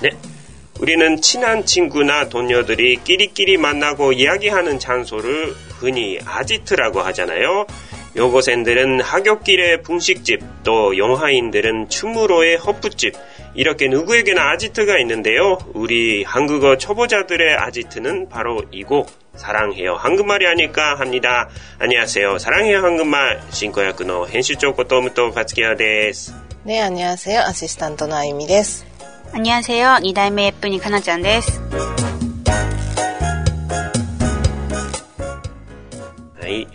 네. 우리는 친한 친구나 동료들이 끼리끼리 만나고 이야기하는 장소를 흔히 아지트라고 하잖아요. 여고생들은 학교길의 분식집, 또 영화인들은 춤으로의 허프집, 이렇게 누구에게나 아지트가 있는데요. 우리 한국어 초보자들의 아지트는 바로 이곳 사랑해요 한국말이 아닐까 합니다. 안녕하세요. 사랑해요 한국말 신고야쿠의編集長 고토무토 가츠키야です. 네, 안녕하세요. 아시스탄트 나이미です. アニアンセヨ代目エップにかなちゃんです。はい。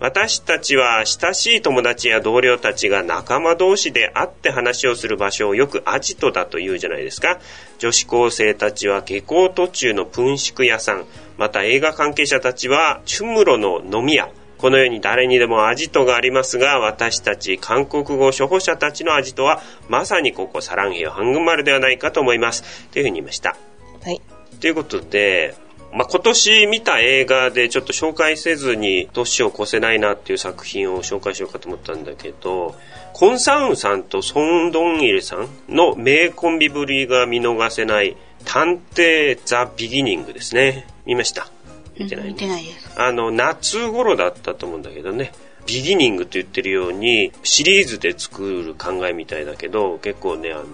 私たちは親しい友達や同僚たちが仲間同士で会って話をする場所をよくアジトだというじゃないですか。女子高生たちは下校途中のプンシク屋さん、また映画関係者たちはチュムロの飲み屋、このように誰にでもアジトがありますが、私たち韓国語初歩者たちのアジトはまさにここサランヘヨハングマルではないかと思います。というふうに言いました。はい。ということで、まあ、今年見た映画でちょっと紹介せずに年を越せないなっていう作品を紹介しようかと思ったんだけど、コン・サウンさんとソン・ドンイルさんの名コンビぶりが見逃せない探偵ザ・ビギニングですね。見ました見てない、ね、見てないです。あの、夏頃だったと思うんだけどね。ビギニングと言ってるようにシリーズで作る考えみたいだけど、結構ね、あの、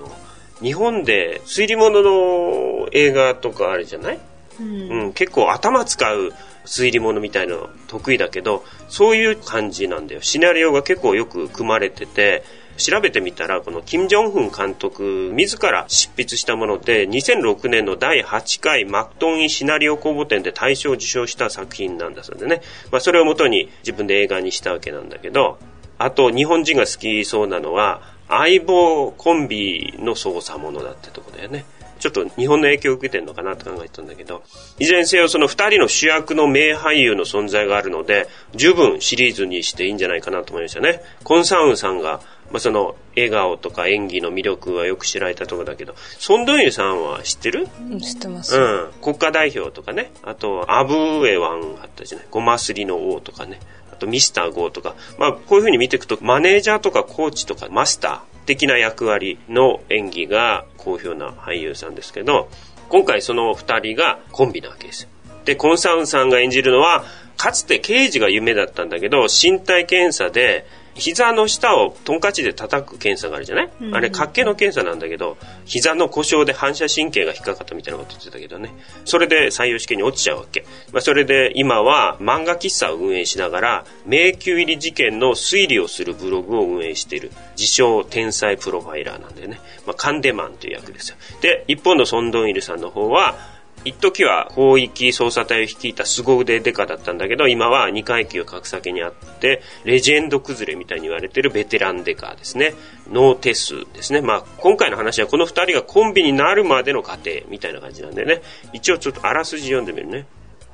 日本で推理物の映画とかあるじゃない？うん、うん、結構頭使う推理物みたいの得意だけど、そういう感じなんだよ。シナリオが結構よく組まれてて、調べてみたら、この金正恩監督自ら執筆したもので、2006年の第8回マクトンイシナリオ公募展で大賞を受賞した作品なんだそうでね。まあ、それをもとに自分で映画にしたわけなんだけど、あと日本人が好きそうなのは、相棒コンビの操作ものだってとこだよね。ちょっと日本の影響を受けてるのかなと考えてたんだけど、いずれにせよその二人の主役の名俳優の存在があるので、十分シリーズにしていいんじゃないかなと思いましたね。コン・サウンさんが、まあ、その笑顔とか演技の魅力はよく知られたところだけど、ソン・ドンユさんは知ってる？知ってます。うん。国家代表とかね。あと、アブーエワンあったじゃない？ゴマスリの王とかね。あと、ミスターゴーとか。まあ、こういうふうに見ていくと、マネージャーとかコーチとかマスター、的な役割の演技が好評な俳優さんですけど、今回その2人がコンビなわけですで、コンサウンさんが演じるのは、かつて刑事が夢だったんだけど、身体検査で膝の下をトンカチで叩く検査があるじゃない、うん、あれ、脚気の検査なんだけど、膝の故障で反射神経が引っかかったみたいなこと言ってたけどね。それで採用試験に落ちちゃうわけ。まあ、それで今は漫画喫茶を運営しながら、迷宮入り事件の推理をするブログを運営している、自称天才プロファイラーなんでね。まあ、カンデマンという役ですよ。で、一方のソンドンイルさんの方は、一時は広域捜査隊を率いた凄腕デカだったんだけど、今は2階級格下げにあって、レジェンド崩れみたいに言われてるベテランデカですね。ノーテスですね。まあ、今回の話はこの2人がコンビになるまでの過程みたいな感じなんでね。一応ちょっとあらすじ読んでみるね。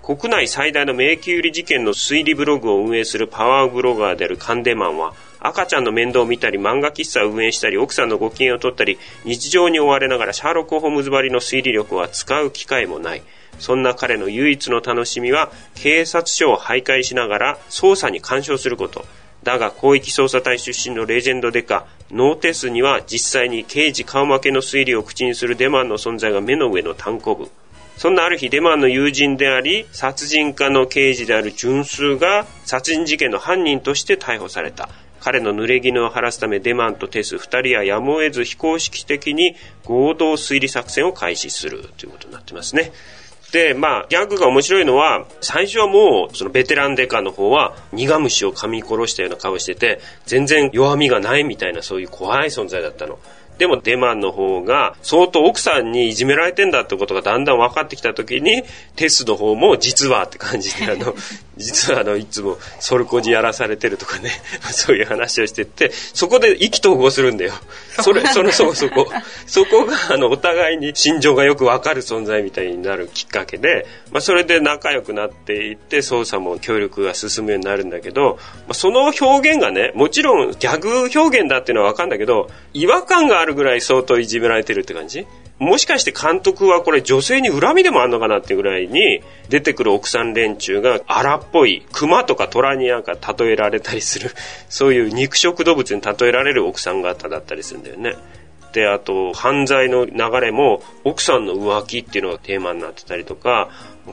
国内最大の迷宮入り事件の推理ブログを運営するパワーブロガーであるカンデマンは、赤ちゃんの面倒を見たり、漫画喫茶を運営したり、奥さんのご機嫌を取ったり、日常に追われながらシャーロック・ホームズばりの推理力は使う機会もない。そんな彼の唯一の楽しみは、警察署を徘徊しながら捜査に干渉すること。だが、広域捜査隊出身のレジェンドデカ、ノーテスには実際に刑事顔負けの推理を口にするデマンの存在が目の上の単行部。そんなある日、デマンの友人であり、殺人家の刑事である純粋が殺人事件の犯人として逮捕された。彼の濡れ衣を晴らすためデマンとテス2人はやむを得ず非公式的に合同推理作戦を開始するということになってますね。で、まあ、ギャグが面白いのは、最初はもう、そのベテランデカの方は、苦虫を噛み殺したような顔してて、全然弱みがないみたいな、そういう怖い存在だったの。でもデマンの方が相当奥さんにいじめられてんだってことがだんだん分かってきた時にテスの方も実はって感じであの 実はあのいつもソルコジやらされてるとかね そういう話をしてってそこで意気投合するんだよ。それそのそこそこ。そこがあのお互いに心情がよく分かる存在みたいになるきっかけで、まあ、それで仲良くなっていって捜査も協力が進むようになるんだけど、まあ、その表現がねもちろんギャグ表現だっていうのは分かるんだけど違和感があるるぐらい相当いじめられてるって感じ？もしかして監督はこれ女性に恨みでもあんのかなってぐらいに出てくる奥さん連中が荒っぽい熊とか虎になんか例えられたりする そういう肉食動物に例えられる奥さん方だったりするんだよね。って、あと犯罪の流れも奥さんの浮気っていうのがテーマになってたりとか、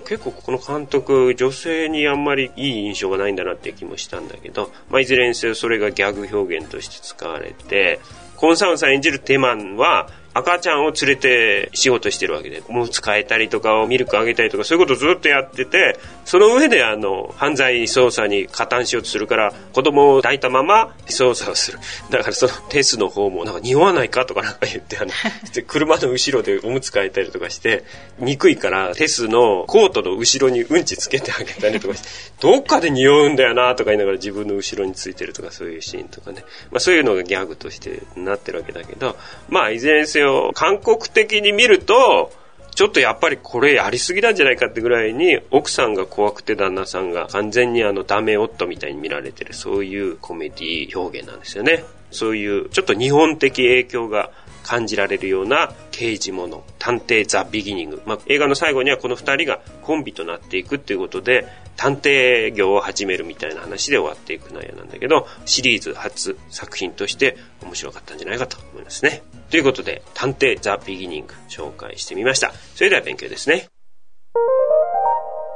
結構この監督、女性にあんまりいい印象がないんだなっていう気もしたんだけど、まあ、いずれにせよそれがギャグ表現として使われて、コンサウンさん演じるテマンは、赤ちゃんを連れて仕事してるわけで、もう使えたりとか、ミルクあげたりとか、そういうことをずっとやってて、その上であの、犯罪捜査に加担しようとするから、子供を抱いたまま捜査をする。だからそのテスの方も、なんか匂わないかとかなんか言って、あの、車の後ろでおむつ替えたりとかして、憎いからテスのコートの後ろにうんちつけてあげたりとかして、どっかで匂うんだよなとか言いながら自分の後ろについてるとかそういうシーンとかね。まあそういうのがギャグとしてなってるわけだけど、まあいずれにせよ、韓国的に見ると、ちょっとやっぱりこれやりすぎなんじゃないかってぐらいに奥さんが怖くて旦那さんが完全にあのダメ夫みたいに見られてるそういうコメディ表現なんですよね。そういうちょっと日本的影響が感じられるような刑事もの、探偵ザ・ビギニング。まあ、映画の最後にはこの二人がコンビとなっていくっていうことで、探偵業を始めるみたいな話で終わっていく内容なんだけど、シリーズ初作品として面白かったんじゃないかと思いますね。ということで、探偵ザ・ビギニング紹介してみました。それでは勉強ですね。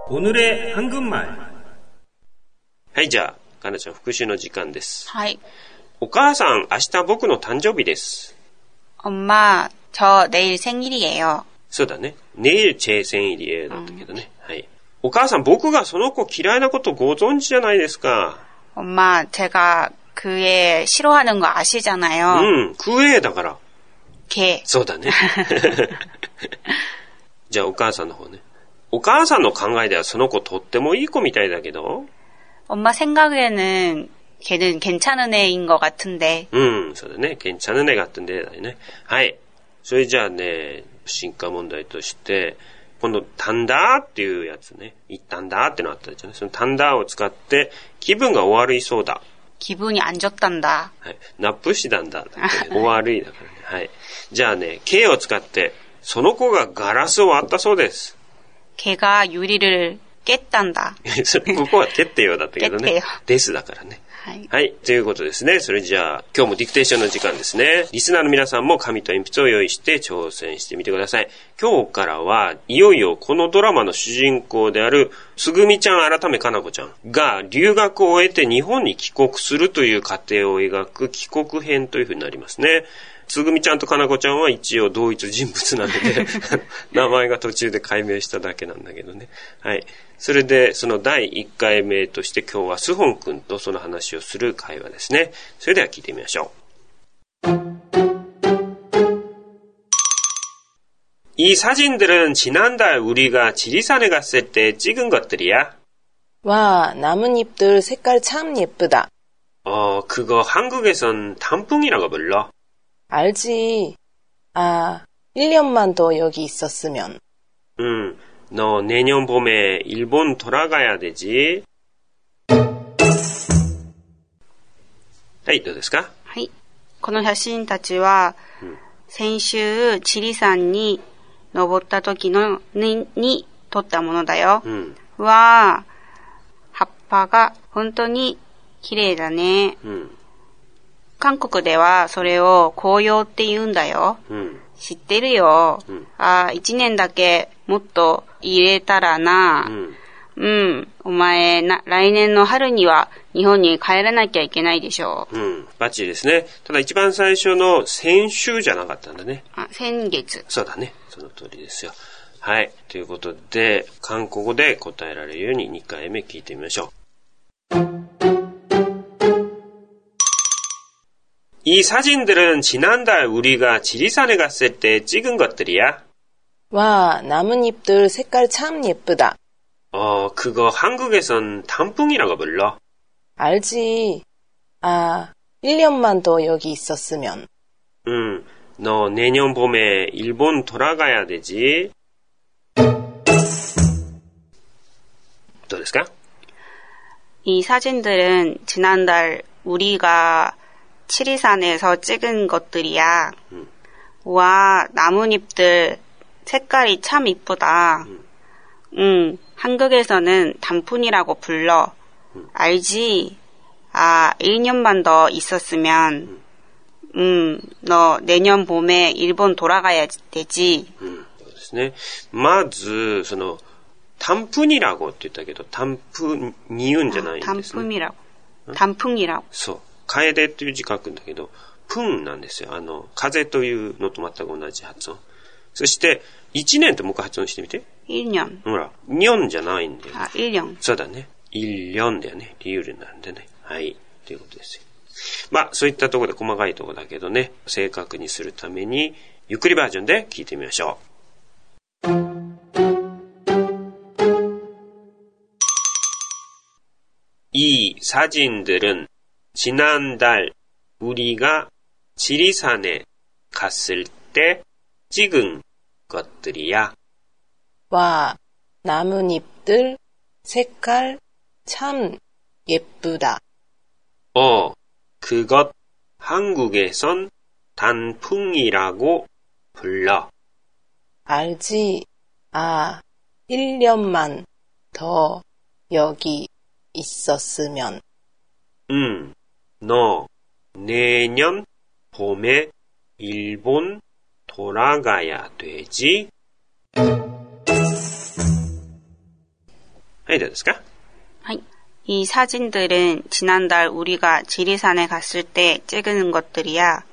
おぬれ。はい、じゃあ、かなちゃん復習の時間です。はい。お母さん、明日僕の誕生日です。 엄마, 저 내일 생일이에요. そうだね。내일 제 생일이에요. だったけどね。はい。お母さん、僕がその子嫌いなことご存知じゃないですか。 엄마, 제가 그 애 싫어하는 거 아시잖아요. うん、クエだから。 걔. そうだね。じゃあ、お母さんの方ね。お母さんの考えではその子とってもいい子みたいだけど。 엄마 생각에는 걔는 괜찮은 애인 것 같은데. うん、そうだね。괜찮은 애 같은 데だよね。はい。それじゃあね、進化問題として、今度、単だっていうやつね。一旦だってのあったじゃないその単だを使って、気分がお悪いそうだ。 기분이 안 좋단다. はい。ナップシダンだ。だけどお悪いだからね。はい。じゃあね、K を使って、その子がガラスを割ったそうです。 걔가 유리를 깼단다. それここは決定よだったけどね決定よ。ですだからね。 はい。はい。ということですね。それじゃあ、今日もディクテーションの時間ですね。リスナーの皆さんも紙と鉛筆を用意して挑戦してみてください。今日からは、いよいよこのドラマの主人公である、すぐみちゃん改めかなこちゃんが留学を終えて日本に帰国するという過程を描く帰国編というふうになりますね。つぐみちゃんとかなこちゃんは一応同一人物なので、名前が途中で解明しただけなんだけどね。はい。それで、その第1回目として今日はスホン君とその話をする会話ですね。それでは聞いてみましょう。이 사진들은 지난달 우리가 지리산에 갔을 때 찍은 것들이야. 와, 나뭇잎들 색깔 참 예쁘다. 어, 그거 한국에선 단풍이라고 불러. 알지. 아, 1년만 더 여기 있었으면. 응, 너 내년 봄에 일본 돌아가야 되지. はい、どうですかはい。この写真たちは、先週、チリ山に登った時の、に、に撮ったものだよ。うん、わあ、葉っぱが本当に綺麗だね。うん、 韓国ではそれを紅葉って言うんだよ。うん。知ってるよ。うんああ、一年だけもっと入れたらな。うん。うん。お前な、来年の春には日本に帰らなきゃいけないでしょう。うん。バッチリですね。ただ一番最初の先週じゃなかったんだね。あ、先月。そうだね。その通りですよ。はい。ということで、韓国語で答えられるように2回目聞いてみましょう。 이 사진들은 지난달 우리가 지리산에 갔을 때 찍은 것들이야. 와, 나뭇잎들 색깔 참 예쁘다. 어, 그거 한국에선 단풍이라고 불러. 알지. 아, 1년만 더 여기 있었으면. 응, 너 내년 봄에 일본 돌아가야 되지. どうですか 이 사진들은 지난달 우리가 치리산에서 찍은 것들이야. 와, 나뭇잎들 색깔이 참 이쁘다. 응, 한국에서는 단풍이라고 불러. 알지? 아, 1년만 더 있었으면. 음, 너 내년 봄에 일본 돌아가야 되지. うん、そうですね。まず、その、단풍이라고って言ったけど、단풍に言うんじゃないんですね。 단풍이라고. 단풍이라고. そう。 楓っていう字書くんだけど、プンなんですよ。あの、風というのと全く同じ発音。そして、1年ってもう一回発音してみて。 1년. ほら、ニョンじゃないんだよ。 아, 1년. そうだね。1년だよね。理由なんでね。はい。ということですよ。まあ、そういったところで細かいところだけどね、正確にするために、ゆっくりバージョンで聞いてみましょう。이 사진들은 지난달 우리가 지리산에 갔을 때 찍은 것들이야. 와, 나뭇잎들 색깔 참 예쁘다. 어, 그것 한국에선 단풍이라고 불러. 알지? 아, 1년만 더 여기 있었으면. 응, 너 내년 봄에 일본 돌아가야 되지? はい、どうですか 하이. 이 사진들은 지난달 우리가 지리산에 갔을 때 찍은 것들이야.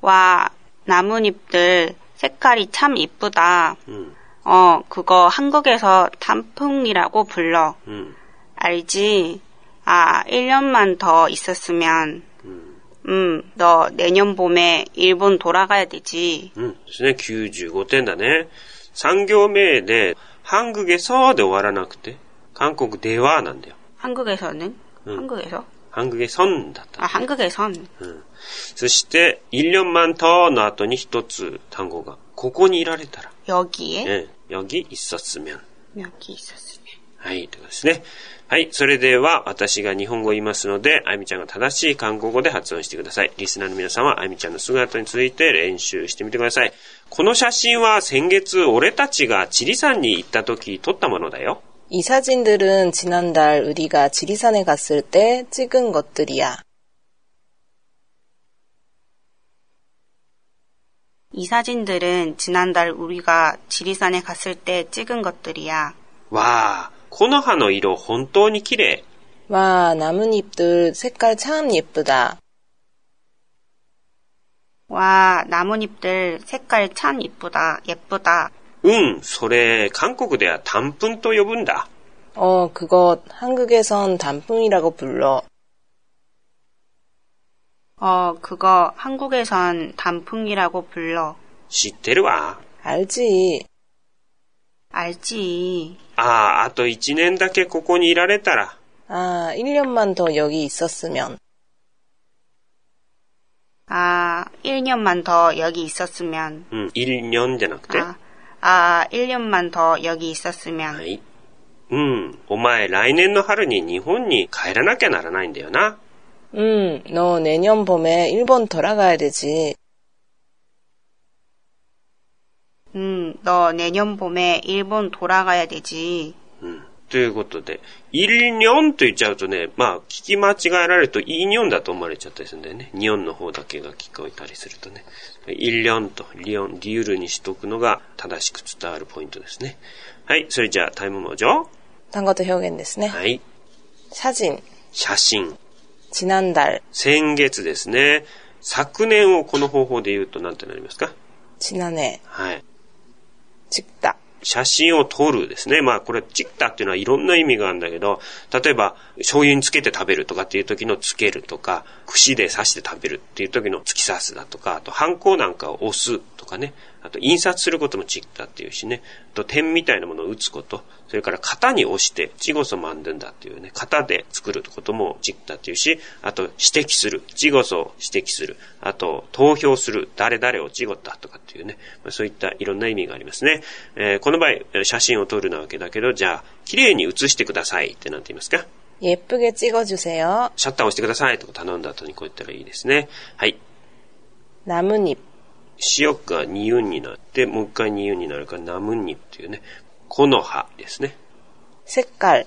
와, 나뭇잎들 색깔이 참 이쁘다. うん、 어, 그거 한국에서 단풍이라고 불러. うん、 알지? 아, 1년만 더 있었으면. うん。 음, 너 내년 봄에 일본 돌아가야 되지. うん。ですね。95点だね。3行目で、韓国에서で終わらなくて、韓国ではなんだよ。 한국에서는? 응. 한국에서? 韓国에선だった。 아, 한국에선. うん。そして、1년만 더の後に一つ単語が、ここにいられたら、 여기에? ね、여기있었으면 여기 있었으면. はい、ということですね。 はい、それでは私が日本語を言いますので、あゆみちゃんが正しい韓国語で発音してください。リスナーの皆さんはあゆみちゃんの姿について練習してみてください。この写真は先月俺たちがチリ山に行った時撮ったものだよ。 이 사진들은 지난달 우리가 지리산에 갔을 때 찍은 것들이야. 이 사진들은 지난달 우리가 지리산에 갔을 때 찍은 것들이야. わ あ、この葉の色本当に綺麗。 와, 나뭇잎들 색깔 참 예쁘다. 와, 나뭇잎들 색깔 참 이쁘다. 예쁘다. うん、それ韓国では단풍と呼ぶんだ。 어, 그것 한국에선 단풍이라고 불러. 어, 그거 한국에선 단풍이라고 불러. 知ってるわ。 알지? 알지. ああ、あと1年だけここにいられたら。 아, 1년만 더 여기 있었으면. 아, 1년만 더 여기 있었으면. うん、1年じゃなくて。 아, 아, 1년만 더 여기 있었으면. はい。うん。お前、来年の春に日本に帰らなきゃならないんだよな。 음, 너 내년 봄에 일본 돌아가야 되지. 음, 너 내년 봄에 일본 돌아가야 되지. うん。ということで、イリニョンと言っちゃうとね、まあ、聞き間違えられるとイニョンだと思われちゃったりするんだよね。ニョンの方だけが聞こえたりするとね。イリョンとリオン、リユルにしとくのが正しく伝わるポイントですね。はい。それじゃあ、タイムモージョ 단것도 표현ですね.はい。 사진, 写真。 지난달, 先月ですね。昨年をこの方法で言うと何てなりますか 지난해, はい。 チッタ.写真を撮るですね。まあこれ、チッタっていうのはいろんな意味があるんだけど、例えば、醤油につけて食べるとかっていう時のつけるとか、串で刺して食べるっていう時の突き刺すだとか、あと、ハンコなんかを押すとかね。あと印刷することもチッタっていうしね、あと点みたいなものを打つこと、それから型に押して、ジゴソマンデンダっていうね、型で作ることもチッタっていうし、あと指摘する、ジゴソを指摘する、あと投票する、誰々をチゴたとかっていうね、まあ、そういったいろんな意味がありますね。えー、この場合、写真を撮るなわけだけど、じゃあ、綺麗に写してくださいってなんて言いますか。シャッターを押してくださいとか頼んだ後にこう言ったらいいですね。はい。ナムニップ塩が二運になって、もう一回二運になるから、ナムニっていうね。木の葉ですね。 색깔,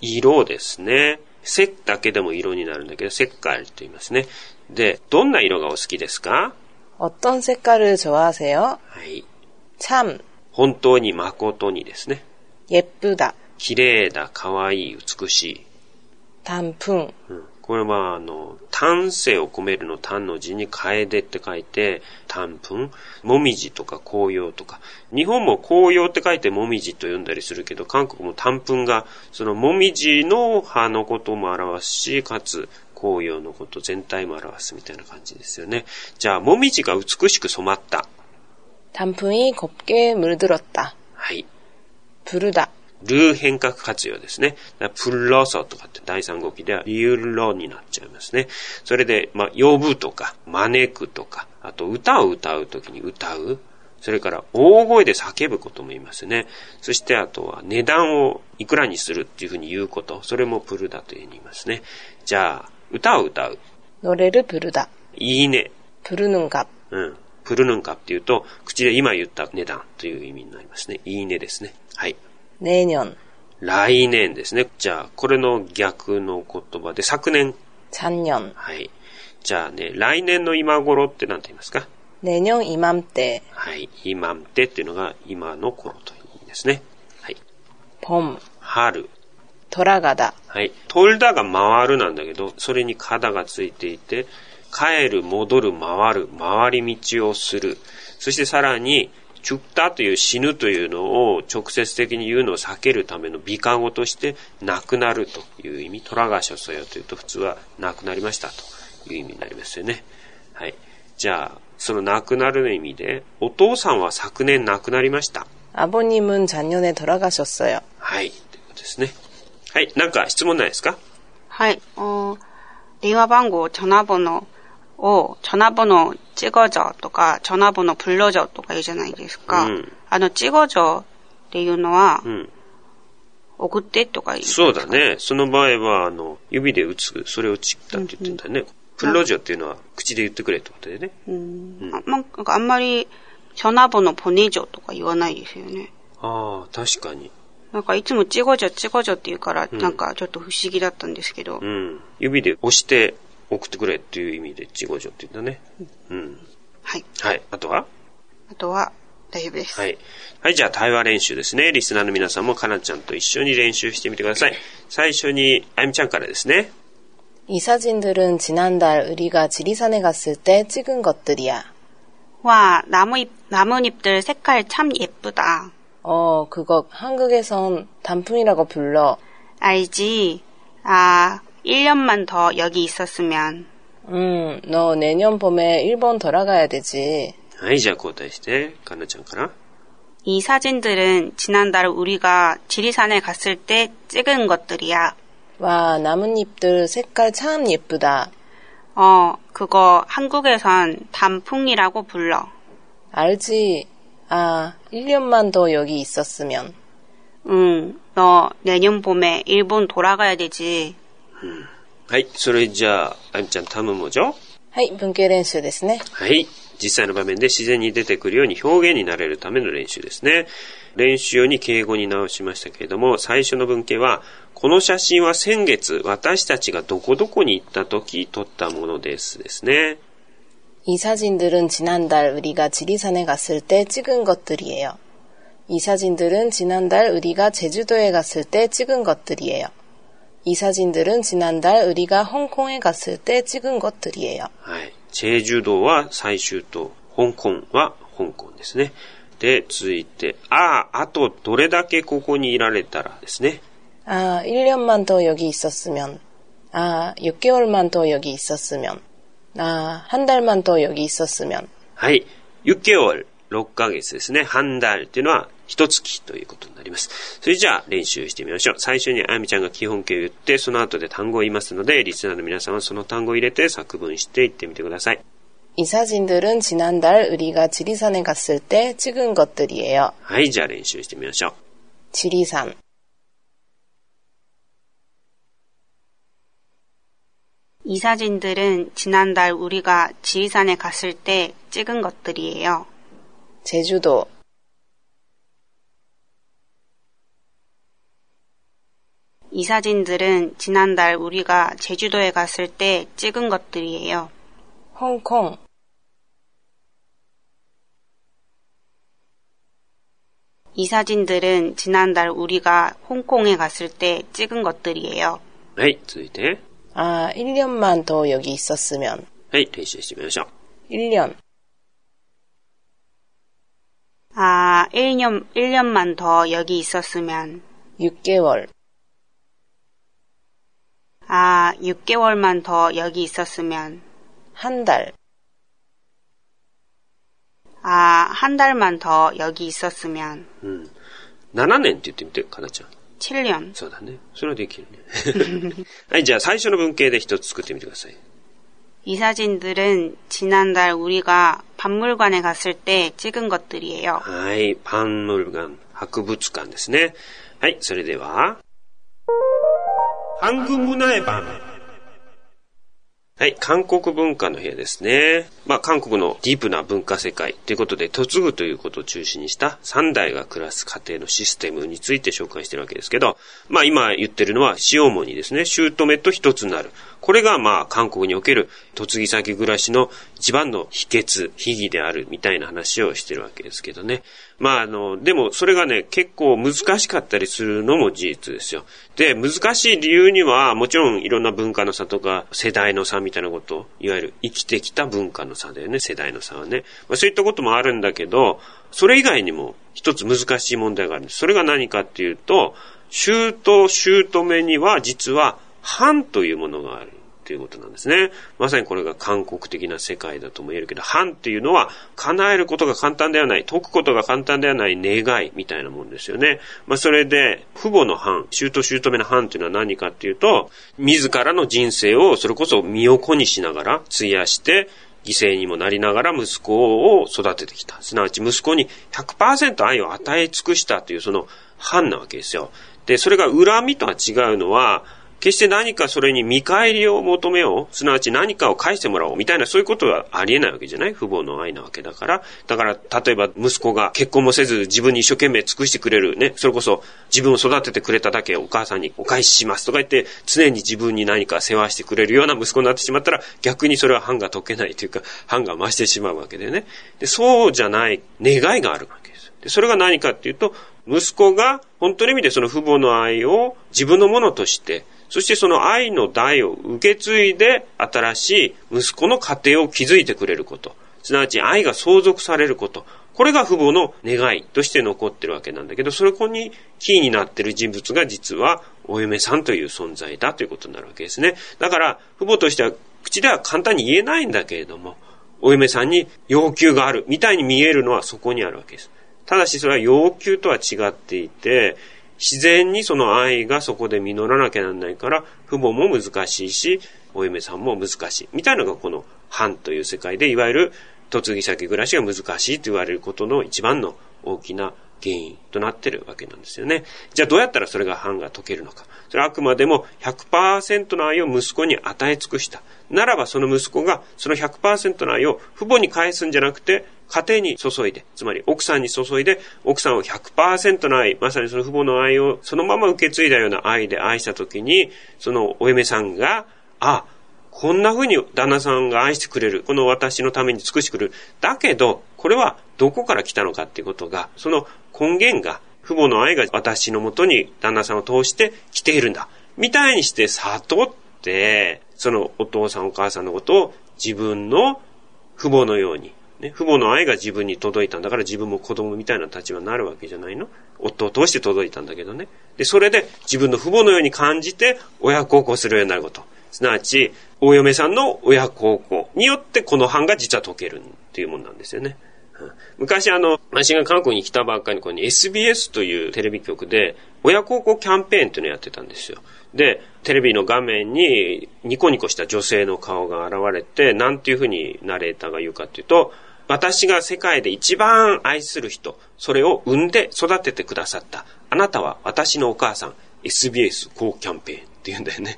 色ですね。 색だけでも色になるんだけど、색깔と言いますね。で、どんな色がお好きですか 어떤 색깔을 좋아하세요? はい。 참 本当に誠にですね。 예쁘다. 綺麗だ、可愛い、美しい。 단풍 うん これは、あの、丹精を込めるの丹の字に楓って書いて、丹粉、もみじとか紅葉とか。日本も紅葉って書いてもみじと呼んだりするけど、韓国も丹粉が、そのもみじの葉のことも表すし、かつ、紅葉のこと全体も表すみたいな感じですよね。じゃあ、もみじが美しく染まった。 단풍이 곱게 물들었다. はい。 부르다 ルー変革活用ですね。プロソとかって第三号機ではビューローになっちゃいますね。それで、まあ、呼ぶとか、招くとか、あと歌を歌うときに歌う。それから大声で叫ぶことも言いますね。そしてあとは値段をいくらにするっていうふうに言うこと。それもプルだと言いますね。じゃあ、歌を歌う。乗れるプルだ。いいね。プルヌンカ。うん。プルヌンカっていうと、口で今言った値段という意味になりますね。いいねですね。はい。 내년 来年ですね。じゃあ、これの逆の言葉で、昨年。 작년 はい。じゃあね、来年の今頃って何て言いますか 내년 이맘때 はい。今ってっていうのが今の頃という意味ですね。はい。 봄 春。 돌아가다 はい。トルダが回るなんだけど、それに肩がついていて、帰る、戻る、回る、回り道をする。そしてさらに、 チュッタという死ぬというのを直接的に言うのを避けるための美化語として、亡くなるという意味。トラガショソヨというと普通は亡くなりましたという意味になりますよね。はい。じゃあ、その亡くなるの意味で、お父さんは昨年亡くなりました。 아버님은 작년에 돌아가셨어요. はい。ということですね。はい。なんか質問ないですかはい、어, 대화방고 전화번호 を 전화번호 찍어줘 とか 전화번호 불러줘 とか言うじゃないですか。うんあの 찍어줘 っていうのはうん。送ってとか言う。そうだね。その場合は、あの、指で打つ、それをチったって言ってんだよね。プロジョっていうのは口で言ってくれってことでね。うんあまなんかあんまり 전화번호 보내줘 とか言わないですよね。ああ、確かに。なんかいつも찍어줘 찍어줘って言うから、なんかちょっと不思議だったんですけど。うん。指で押して 送ってくれっていう意味で、チゴジョって言うんだね。うん。はい。はい。あとはあとは大丈夫です。はい。はい、じゃあ対話練習ですね。リスナーの皆さんもかなちゃんと一緒に練習してみてください。最初に、あゆみちゃんからですね。 이 사진들은 지난달 우리가 지리산에 갔을 때 찍은 것들이야. 와, 나무잎, 나뭇잎들 색깔 참 예쁘다. 어, 그거 한국에선 단풍이라고 불러. 알지? 아, 1년만 더 여기 있었으면. 음, 너 내년 봄에 일본 돌아가야 되지. 아이자 고다시대 가나짱카나. 이 사진들은 지난달 우리가 지리산에 갔을 때 찍은 것들이야. 와, 나뭇잎들 색깔 참 예쁘다. 어, 그거 한국에선 단풍이라고 불러. 알지. 아, 1년만 더 여기 있었으면. 응, 너 내년 봄에 일본 돌아가야 되지. はい、それじゃあ、あゆみちゃん頼むじょはい、文系練習ですね。はい。実際の場面で自然に出てくるように表現になれるための練習ですね。練習用に敬語に直しましたけれども、最初の文型は、この写真は先月私たちがどこどこに行った時撮ったものですですね。 이 사진들은 지난달 우리가 지리산에 갔을 때 찍은 것들이에요. 이 사진들은 지난달 우리가 제주도에 갔을 때 찍은 것들이에요. 이 사진들은 지난달 우리가 홍콩에 갔을 때 찍은 것들이에요. はい。チェジュ島は最終島、香港は香港ですね。で、続いて、ああ、あとどれだけここにいられたらですね。 아, 1년만 더 여기 있었으면. 아, 6개월만 더 여기 있었으면. 아, 한 달만 더 여기 있었으면. はい。6개월、 6ヶ月ですね。半달っていうのは一月ということになります。それじゃあ練習してみましょう。最初にあやみちゃんが基本形を言って、その後で単語を言いますので、リスナーの皆さんはその単語を入れて作文していってみてください。 이 사진들은 지난달 우리가 지리산에 갔을 때 찍은 것들이에요. はい、じゃあ練習してみましょう。 지리산, 이 사진들은 지난달 우리가 지리산에 갔을 때 찍은 것들이에요. 제주도, 이 이 사진들은 지난달 우리가 제주도에 갔을 때 찍은 것들이에요. 홍콩, 이 사진들은 지난달 우리가 홍콩에 갔을 때 찍은 것들이에요. はい、続いて。 아, 1년만 더 여기 있었으면. はい、練習してみましょう。 1년, 아, 1년, 1년만 더 여기 있었으면. 6개월, 아, 6개월만 더 여기 있었으면. 한 달, 아, 한 달만 더 여기 있었으면. うん。7年って言ってみて、かなちゃん。 7년. そうだね。それはできるね。はい、じゃあ最初の文型で一つ作ってみてください。 이 사진들은 지난달 우리가 박물관에 갔을 때 찍은 것들이에요. はい、パンムルガン博物館ですね。はい、それでは、ハングムナエバン。 はい、韓国文化の部屋ですね。まあ、韓国のディープな文化世界ということで、嫁ぐということを中心にした三代が暮らす家庭のシステムについて紹介してるわけですけど、まあ、今言ってるのは、塩もにですね、姑と一つになる。これが、まあ、韓国における嫁ぎ先暮らしの一番の秘訣、秘技であるみたいな話をしてるわけですけどね。まあ、あの、でも、それがね、結構難しかったりするのも事実ですよ。で、難しい理由には、もちろんいろんな文化の差とか、世代の差みたいなこと、いわゆる生きてきた文化の差だよね、世代の差はね。まあ、そういったこともあるんだけど、それ以外にも一つ難しい問題があるんです。それが何かっていうと、姑、姑には実は、藩というものがある。ということなんですね。まさにこれが韓国的な世界だとも言えるけど、藩っていうのは叶えることが簡単ではない、解くことが簡単ではない願いみたいなもんですよね。まあそれで、父母の藩、姑姑の藩っていうのは何かっていうと、自らの人生をそれこそ身を粉にしながら費やして、犠牲にもなりながら息子を育ててきた。すなわち息子に100%愛を与え尽くしたというその藩なわけですよ。で、それが恨みとは違うのは、決して何かそれに見返りを求めよう。すなわち何かを返してもらおう。みたいなそういうことはありえないわけじゃない？父母の愛なわけだから。だから、例えば息子が結婚もせず自分に一生懸命尽くしてくれるね。それこそ自分を育ててくれただけお母さんにお返ししますとか言って常に自分に何か世話してくれるような息子になってしまったら逆にそれは藩が解けないというか藩が増してしまうわけでね。で、そうじゃない願いがあるわけです。で、それが何かっていうと、息子が本当の意味でその父母の愛を自分のものとしてそしてその愛の代を受け継いで新しい息子の家庭を築いてくれること。すなわち愛が相続されること。これが父母の願いとして残ってるわけなんだけど、それこにキーになってる人物が実はお嫁さんという存在だということになるわけですね。だから父母としては口では簡単に言えないんだけれども、お嫁さんに要求があるみたいに見えるのはそこにあるわけです。ただしそれは要求とは違っていて、自然にその愛がそこで実らなきゃなんないから、父母も難しいし、お嫁さんも難しい。みたいなのがこの藩という世界で、いわゆる嫁ぎ先暮らしが難しいと言われることの一番の大きな原因となってるわけなんですよね。じゃあどうやったらそれが藩が解けるのか。それはあくまでも100%の愛を息子に与え尽くした。ならばその息子がその100%の愛を父母に返すんじゃなくて、家庭に注いで、つまり奥さんに注いで、奥さんを100%の愛、まさにその父母の愛をそのまま受け継いだような愛で愛したときに、そのお嫁さんが、あ、こんな風に旦那さんが愛してくれる。この私のために尽くしてくれる。だけど、これはどこから来たのかっていうことが、その根源が、父母の愛が私のもとに旦那さんを通して来ているんだ。みたいにして悟って、そのお父さんお母さんのことを自分の父母のように、ね、父母の愛が自分に届いたんだから自分も子供みたいな立場になるわけじゃないの夫を通して届いたんだけどね。で、それで自分の父母のように感じて親孝行するようになること。すなわち、お嫁さんの親孝行によってこの藩が実は解けるっていうもんなんですよね。昔あの、私が韓国に来たばっかりにこに SBS というテレビ局で親孝行キャンペーンっていうのをやってたんですよ。で、テレビの画面にニコニコした女性の顔が現れて、なんていうふうにナレーターが言うかっていうと、私が世界で一番愛する人、それを産んで育ててくださった。あなたは私のお母さん、SBS 高キャンペーンって言うんだよね。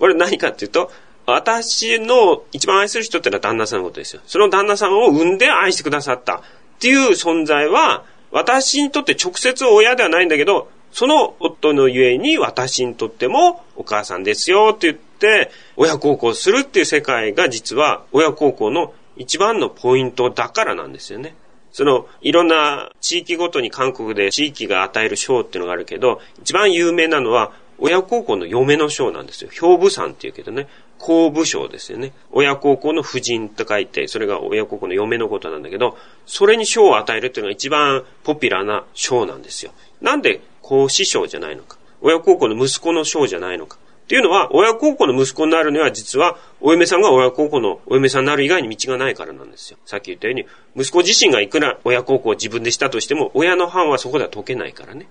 これ何かっていうと、私の一番愛する人ってのは旦那さんのことですよ。その旦那さんを産んで愛してくださったっていう存在は、私にとって直接親ではないんだけど、その夫のゆえに私にとってもお母さんですよって言って親孝行するっていう世界が実は親孝行の一番のポイントだからなんですよね。その、いろんな地域ごとに韓国で地域が与える賞っていうのがあるけど、一番有名なのは親孝行の嫁の賞なんですよ。兵部さんっていうけどね、公部賞ですよね。親孝行の夫人と書いて、それが親孝行の嫁のことなんだけど、それに賞を与えるっていうのが一番ポピュラーな賞なんですよ。なんで公子賞じゃないのか。親孝行の息子の賞じゃないのか。っていうのは、親孝行の息子になるには、実は、お嫁さんが親孝行のお嫁さんになる以外に道がないからなんですよ。さっき言ったように、息子自身がいくら親孝行を自分でしたとしても、親の藩はそこでは解けないからね。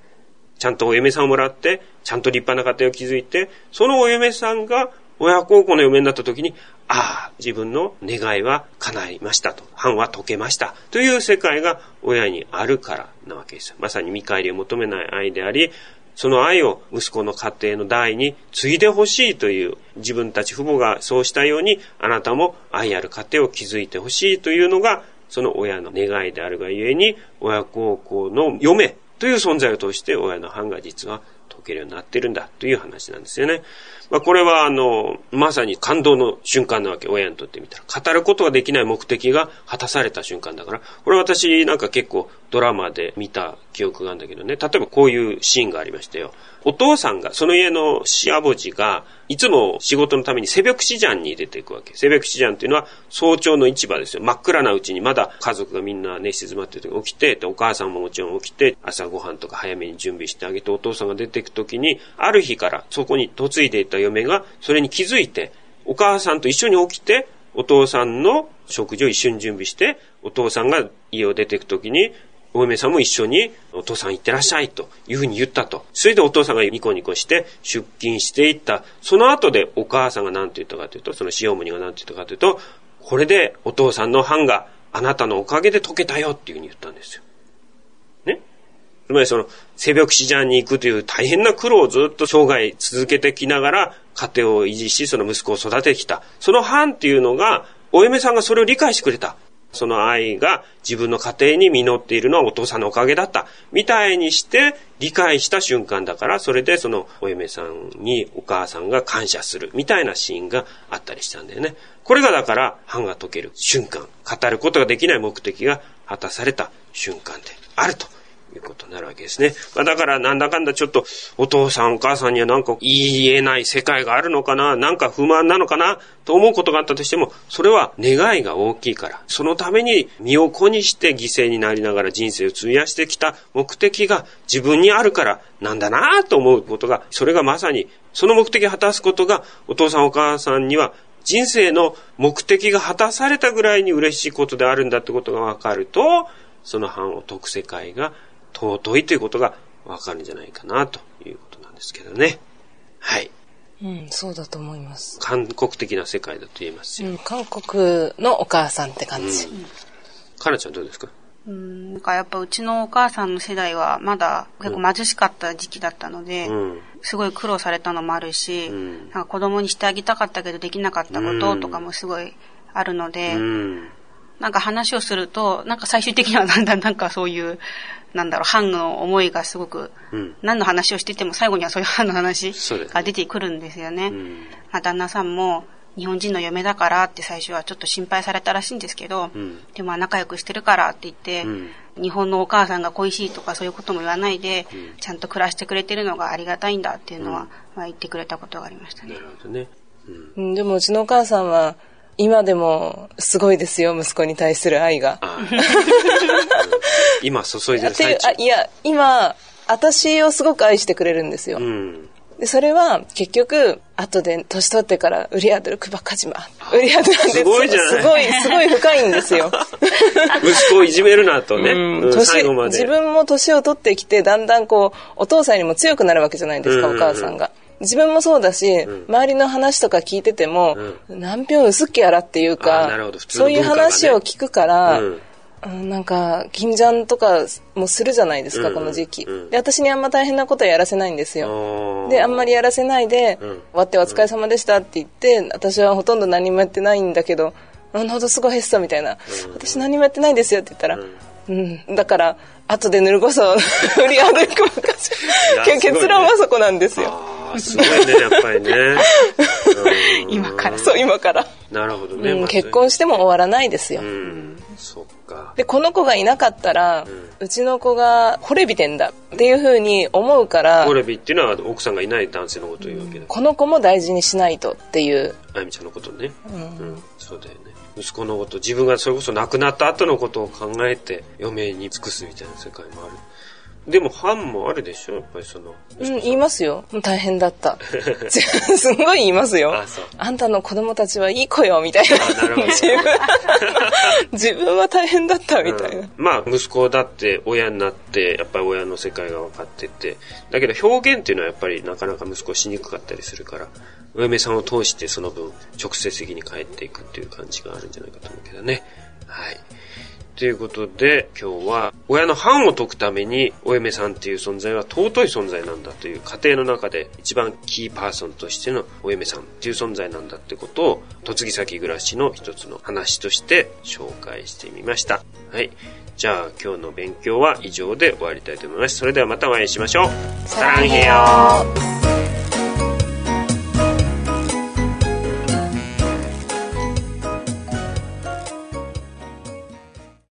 ちゃんとお嫁さんをもらって、ちゃんと立派な家庭を築いて、そのお嫁さんが親孝行の嫁になった時に、ああ、自分の願いは叶いましたと。藩は解けました。という世界が親にあるからなわけです。まさに見返りを求めない愛であり、その愛を息子の家庭の代に継いでほしいという自分たち父母がそうしたようにあなたも愛ある家庭を築いてほしいというのがその親の願いであるがゆえに親孝行の嫁という存在を通して親の藩が実はけるようになってるんだという話なんですよね。まあ、これはあの、まさに感動の瞬間なわけ、親にとってみたら。語ることができない目的が果たされた瞬間だから、これ私なんか結構ドラマで見た記憶があるんだけどね、例えばこういうシーンがありましたよ。お父さんが、その家のシアボジが、いつも仕事のためにセベクシジャンに出ていくわけ。セベクシジャンっていうのは早朝の市場ですよ。真っ暗なうちにまだ家族がみんな寝静まってる時起きて、お母さんももちろん起きて、朝ごはんとか早めに準備してあげて、お父さんが出ていく時に、ある日からそこに嫁いでいた嫁が、それに気づいて、お母さんと一緒に起きて、お父さんの食事を一緒に準備して、お父さんが家を出ていく時に、お嫁さんも一緒にお父さん行ってらっしゃいというふうに言ったと。それでお父さんがニコニコして出勤していった。その後でお母さんが何て言ったかというと、その塩モニが何て言ったかというと、これでお父さんの藩があなたのおかげで解けたよっていうふうに言ったんですよ。ね？つまりその、セビョクシジャンに行くという大変な苦労をずっと生涯続けてきながら家庭を維持し、その息子を育ててきた。その藩っていうのが、お嫁さんがそれを理解してくれた。その愛が自分の家庭に実っているのはお父さんのおかげだった。みたいにして理解した瞬間だから、それでそのお嫁さんにお母さんが感謝するみたいなシーンがあったりしたんだよね。これがだから歯が解ける瞬間、語ることができない目的が果たされた瞬間であるということになるわけですね。まあ、だからなんだかんだちょっとお父さんお母さんにはなんか言えない世界があるのかな、なんか不満なのかなと思うことがあったとしても、それは願いが大きいから、そのために身を粉にして犠牲になりながら人生を費やしてきた目的が自分にあるからなんだなと思うことが、それがまさにその目的を果たすことがお父さんお母さんには人生の目的が果たされたぐらいに嬉しいことであるんだってことがわかると、その藩を解く世界が尊いということがわかるんじゃないかなということなんですけどね。はい。うん、そうだと思います。韓国的な世界だと言えますよ。うん、韓国のお母さんって感じ。うん、かなちゃんどうですか？うん、なんかやっぱうちのお母さんの世代はまだ結構貧しかった時期だったので、うん、すごい苦労されたのもあるし、うん、なんか子供にしてあげたかったけどできなかったこととかもすごいあるので、うん、なんか話をすると、なんか最終的にはだんだんなんかそういうなんだろう、藩の思いがすごく、うん、何の話をしてても最後にはそういう藩の話が出てくるんですよね。ねうん、まあ、旦那さんも、日本人の嫁だからって最初はちょっと心配されたらしいんですけど、うん、でも仲良くしてるからって言って、日本のお母さんが恋しいとかそういうことも言わないで、ちゃんと暮らしてくれてるのがありがたいんだっていうのは、まあ、言ってくれたことがありましたね。なるほどね。うん、でもうちのお母さんは、今でもすごいですよ、息子に対する愛が。今注いでる最中。いや、今、私をすごく愛してくれるんですよ。うん、でそれは結局、後で年取ってからウリアドルクバカジマ。ウリアドルなんですすごいじゃないすごい、すごい深いんですよ。息子をいじめるなとね。うん、最後まで。自分も年を取ってきて、だんだんこう、お父さんにも強くなるわけじゃないですか、お母さんが。自分もそうだし、うん、周りの話とか聞いてても、うん、何票薄っけやらっていうか、ね、そういう話を聞くから、うん。なんか、金ジャンとかもするじゃないですか、うん、この時期、うん、で、私にあんま大変なことはやらせないんですよ。で、あんまりやらせないで、終わってお疲れ様でしたって言って、私はほとんど何もやってないんだけど、なるほど、すごいへっさみたいな、私何もやってないですよって言ったら、うん。だから、後で塗るこそ売り歩くかし結論はそこなんですよ。すごいね、やっぱりね。今から、そう、今から。なるほどね。うん、結婚しても終わらないですよ。うん、そっか。で、この子がいなかったら、うん、うちの子が惚れびてんだっていうふうに思うから。惚れびっていうのは奥さんがいない男性のことを言うわけだ。この子も大事にしないとっていう。あゆみちゃんのことね。うん。そうだよね。息子のこと自分がそれこそ亡くなった後のことを考えて嫁に尽くすみたいな世界もあるでも、ファンもあるでしょ？やっぱりその。うん、言いますよ。大変だった。すごい言いますよ。ああんたの子供たちはいい子よ、みたいな。なるほど。自分は大変だった、みたいな、うん、まあ、息子だって親になって、やっぱり親の世界が分かってて。だけど表現っていうのはやっぱりなかなか息子しにくかったりするから、お嫁さんを通してその分、直接的に帰っていくっていう感じがあるんじゃないかと思うけどね。はい。ということで、今日は親の反を解くためにお嫁さんっていう存在は尊い存在なんだという家庭の中で一番キーパーソンとしてのお嫁さんっていう存在なんだってことを嫁ぎ先暮らしの一つの話として紹介してみました。はい。じゃあ今日の勉強は以上で終わりたいと思います。それではまたお会いしましょう。サランヘヨ